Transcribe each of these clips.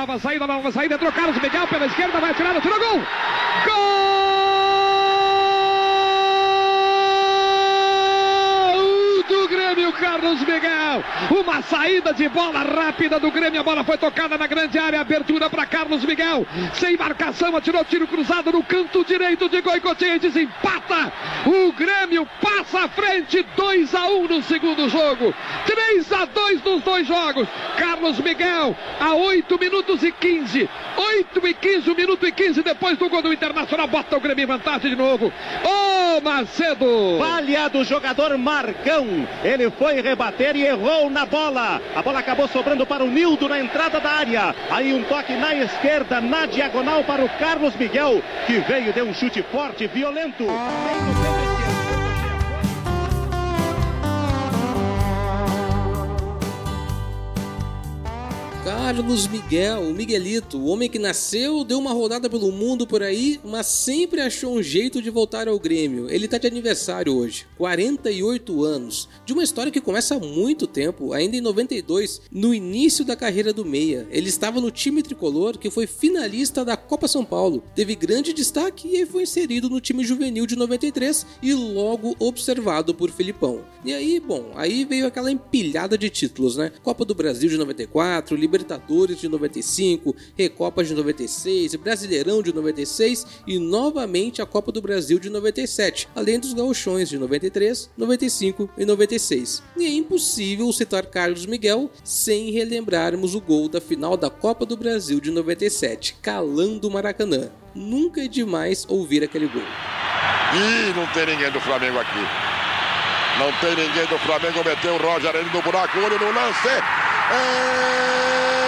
nova saída, nova saída, entrou Carlos Miguel pela esquerda, vai atirar, tirou gol! Gol Carlos Miguel. Uma saída de bola rápida do Grêmio, a bola foi tocada na grande área, abertura para Carlos Miguel. Sem marcação, atirou tiro cruzado no canto direito de Goicoechea e desempata. O Grêmio passa à frente, 2 a 1 no segundo jogo. 3 a 2 nos dois jogos. Carlos Miguel, a 8 minutos e 15. 8 e 15, 1 minuto e 15 depois do gol do Internacional, bota o Grêmio em vantagem de novo. Ô Macedo! Falha do jogador Marcão. Ele foi rebater e errou na bola. A bola acabou sobrando para o Nildo na entrada da área. Aí um toque na esquerda, na diagonal para o Carlos Miguel, que veio, deu um chute forte, violento. Carlos Miguel, o Miguelito, o homem que nasceu, deu uma rodada pelo mundo por aí, mas sempre achou um jeito de voltar ao Grêmio. Ele tá de aniversário hoje, 48 anos, de uma história que começa há muito tempo, ainda em 92, no início da carreira do Meia. Ele estava no time tricolor que foi finalista da Copa São Paulo, teve grande destaque e foi inserido no time juvenil de 93 e logo observado por Filipão. E aí, bom, aí veio aquela empilhada de títulos, né? Copa do Brasil de 94, Libertadores de 95, Recopa de 96, Brasileirão de 96 e novamente a Copa do Brasil de 97, além dos gauchões de 93, 95 e 96. E é impossível citar Carlos Miguel sem relembrarmos o gol da final da Copa do Brasil de 97, calando o Maracanã. Nunca é demais ouvir aquele gol. Ih, não tem ninguém do Flamengo aqui. Não tem ninguém do Flamengo, meteu o Roger ali no buraco, olho no lance. É...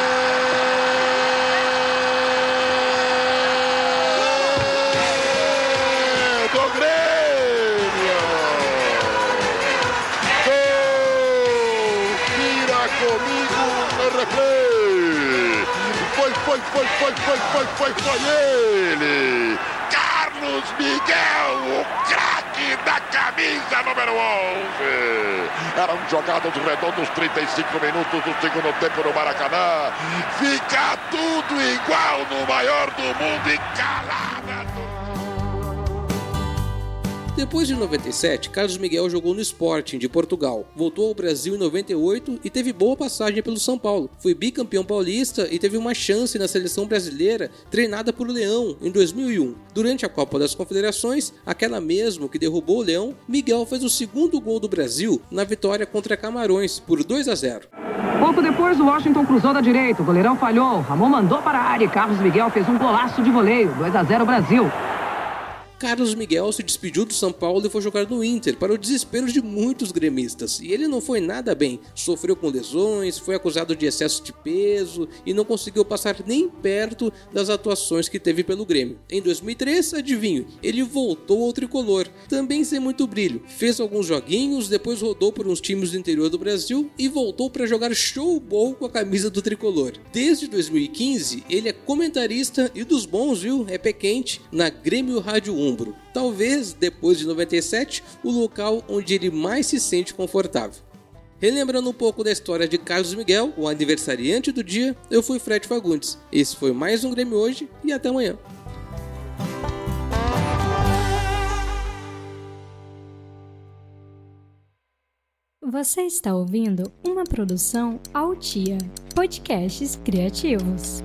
comigo no replay! Foi, foi, foi, foi, foi, foi, foi, foi ele! Carlos Miguel, o craque da camisa número 11. Eram jogados redondos 35 minutos do segundo tempo no Maracanã. Fica tudo igual no maior do mundo e calada. Depois de 97, Carlos Miguel jogou no Sporting de Portugal, voltou ao Brasil em 98 e teve boa passagem pelo São Paulo. Foi bicampeão paulista e teve uma chance na seleção brasileira, treinada por Leão em 2001. Durante a Copa das Confederações, aquela mesmo que derrubou o Leão, Miguel fez o segundo gol do Brasil na vitória contra Camarões por 2 a 0. Pouco depois, o Washington cruzou da direita, o goleirão falhou, Ramon mandou para a área e Carlos Miguel fez um golaço de voleio, 2 a 0 Brasil. Carlos Miguel se despediu do São Paulo e foi jogar no Inter, para o desespero de muitos gremistas. E ele não foi nada bem, sofreu com lesões, foi acusado de excesso de peso e não conseguiu passar nem perto das atuações que teve pelo Grêmio. Em 2003, adivinho, ele voltou ao tricolor, também sem muito brilho. Fez alguns joguinhos, depois rodou por uns times do interior do Brasil e voltou para jogar showball com a camisa do tricolor. Desde 2015, ele é comentarista e dos bons, viu? É pé quente na Grêmio Rádio 1. Talvez, depois de 97, o local onde ele mais se sente confortável. Relembrando um pouco da história de Carlos Miguel, o aniversariante do dia, eu fui Fred Fagundes. Esse foi mais um Grêmio hoje e até amanhã. Você está ouvindo uma produção Altia, podcasts criativos.